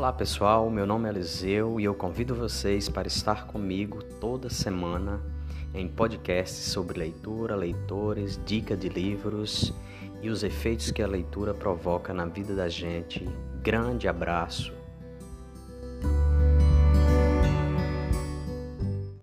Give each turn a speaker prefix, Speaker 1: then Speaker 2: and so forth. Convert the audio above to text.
Speaker 1: Olá pessoal, meu nome é Eliseu e eu convido vocês para estar comigo toda semana em podcasts sobre leitura, leitores, dica de livros e os efeitos que a leitura provoca na vida da gente. Grande abraço